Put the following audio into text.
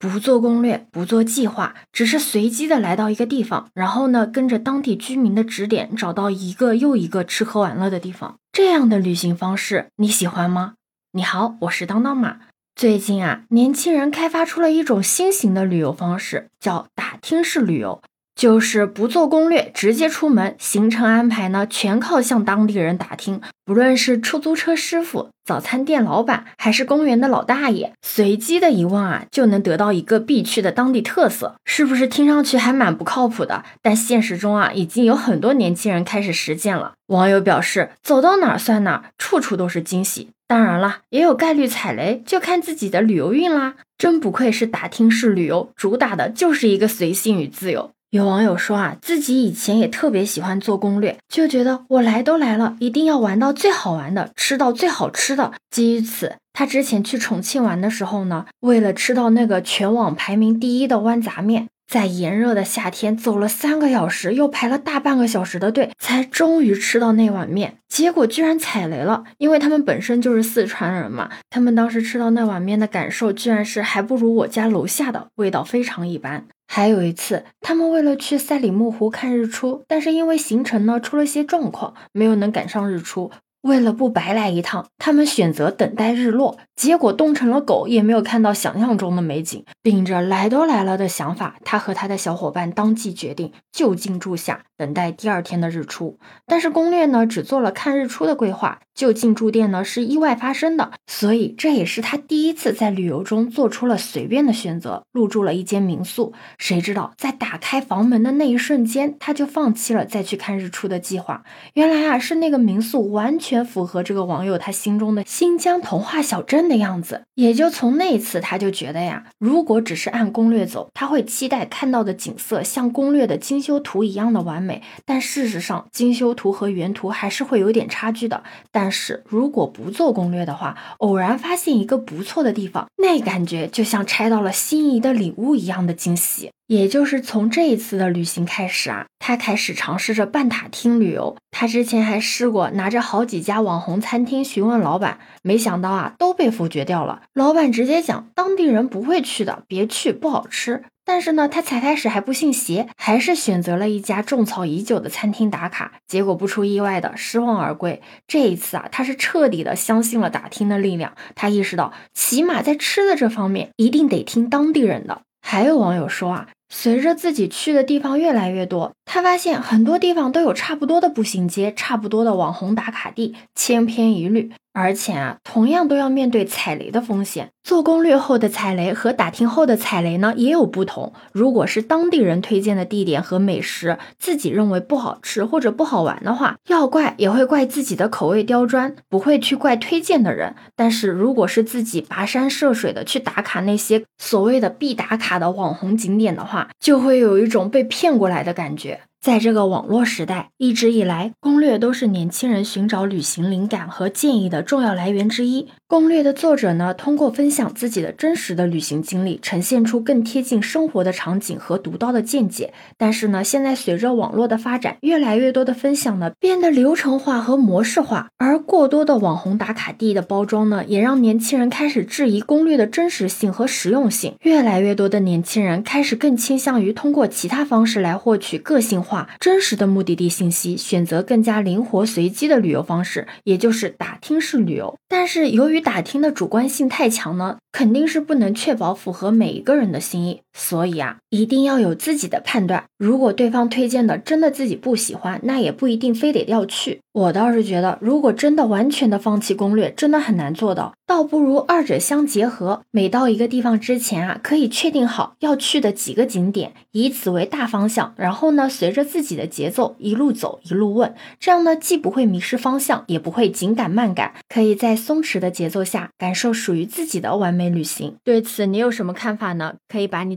不做攻略，不做计划，只是随机的来到一个地方，然后呢，跟着当地居民的指点，找到一个又一个吃喝玩乐的地方。这样的旅行方式你喜欢吗？你好，我是当当马。最近啊，年轻人开发出了一种新型的旅游方式，叫打听式旅游。就是不做攻略，直接出门，行程安排呢全靠向当地人打听。不论是出租车师傅、早餐店老板，还是公园的老大爷，随机的一问啊，就能得到一个必去的当地特色，是不是听上去还蛮不靠谱的？但现实中啊，已经有很多年轻人开始实践了。网友表示，走到哪儿算哪儿，处处都是惊喜。当然了，也有概率踩雷，就看自己的旅游运啦。真不愧是打听式旅游，主打的就是一个随性与自由。有网友说啊，自己以前也特别喜欢做攻略，就觉得我来都来了，一定要玩到最好玩的，吃到最好吃的。基于此，他之前去重庆玩的时候呢，为了吃到那个全网排名第一的豌杂面。在炎热的夏天，走了三个小时，又排了大半个小时的队，才终于吃到那碗面。结果居然踩雷了，因为他们本身就是四川人嘛。他们当时吃到那碗面的感受，居然是还不如我家楼下的，味道非常一般。还有一次，他们为了去赛里木湖看日出，但是因为行程呢出了些状况，没有能赶上日出。为了不白来一趟，他们选择等待日落，结果冻成了狗，也没有看到想象中的美景。秉着来都来了的想法，他和他的小伙伴当即决定就近住下，等待第二天的日出。但是攻略呢，只做了看日出的规划，就近住店呢是意外发生的，所以这也是他第一次在旅游中做出了随便的选择，入住了一间民宿。谁知道在打开房门的那一瞬间，他就放弃了再去看日出的计划。原来啊，是那个民宿完全。全符合这个网友他心中的新疆童话小镇的样子，也就从那次他就觉得呀，如果只是按攻略走，他会期待看到的景色像攻略的精修图一样的完美，但事实上精修图和原图还是会有点差距的。但是如果不做攻略的话，偶然发现一个不错的地方，那感觉就像拆到了心仪的礼物一样的惊喜。也就是从这一次的旅行开始啊，他开始尝试着半塔听旅游。他之前还试过拿着好几家网红餐厅询问老板，没想到啊都被否决掉了。老板直接讲当地人不会去的，别去，不好吃。但是呢，他才开始还不信邪，还是选择了一家种草已久的餐厅打卡。结果不出意外的失望而归。这一次啊，他是彻底的相信了打听的力量。他意识到，起码在吃的这方面，一定得听当地人的。还有网友说啊。随着自己去的地方越来越多，他发现很多地方都有差不多的步行街，差不多的网红打卡地，千篇一律。而且啊，同样都要面对踩雷的风险。做攻略后的踩雷和打听后的踩雷呢，也有不同。如果是当地人推荐的地点和美食，自己认为不好吃或者不好玩的话，要怪也会怪自己的口味刁钻，不会去怪推荐的人。但是如果是自己跋山涉水的去打卡那些所谓的必打卡的网红景点的话，就会有一种被骗过来的感觉。在这个网络时代，一直以来，攻略都是年轻人寻找旅行灵感和建议的重要来源之一。攻略的作者呢，通过分享自己的真实的旅行经历，呈现出更贴近生活的场景和独到的见解。但是呢，现在随着网络的发展，越来越多的分享呢，变得流程化和模式化，而过多的网红打卡地的包装呢，也让年轻人开始质疑攻略的真实性和实用性。越来越多的年轻人开始更倾向于通过其他方式来获取个性化真实的目的地信息，选择更加灵活随机的旅游方式，也就是打听式旅游。但是由于打听的主观性太强呢，肯定是不能确保符合每一个人的心意，所以啊，一定要有自己的判断。如果对方推荐的真的自己不喜欢，那也不一定非得要去。我倒是觉得，如果真的完全的放弃攻略，真的很难做到。倒不如二者相结合。每到一个地方之前啊，可以确定好要去的几个景点，以此为大方向，然后呢，随着自己的节奏一路走一路问，这样呢，既不会迷失方向，也不会紧赶慢赶，可以在松弛的节奏下感受属于自己的完美旅行。对此你有什么看法呢？可以把你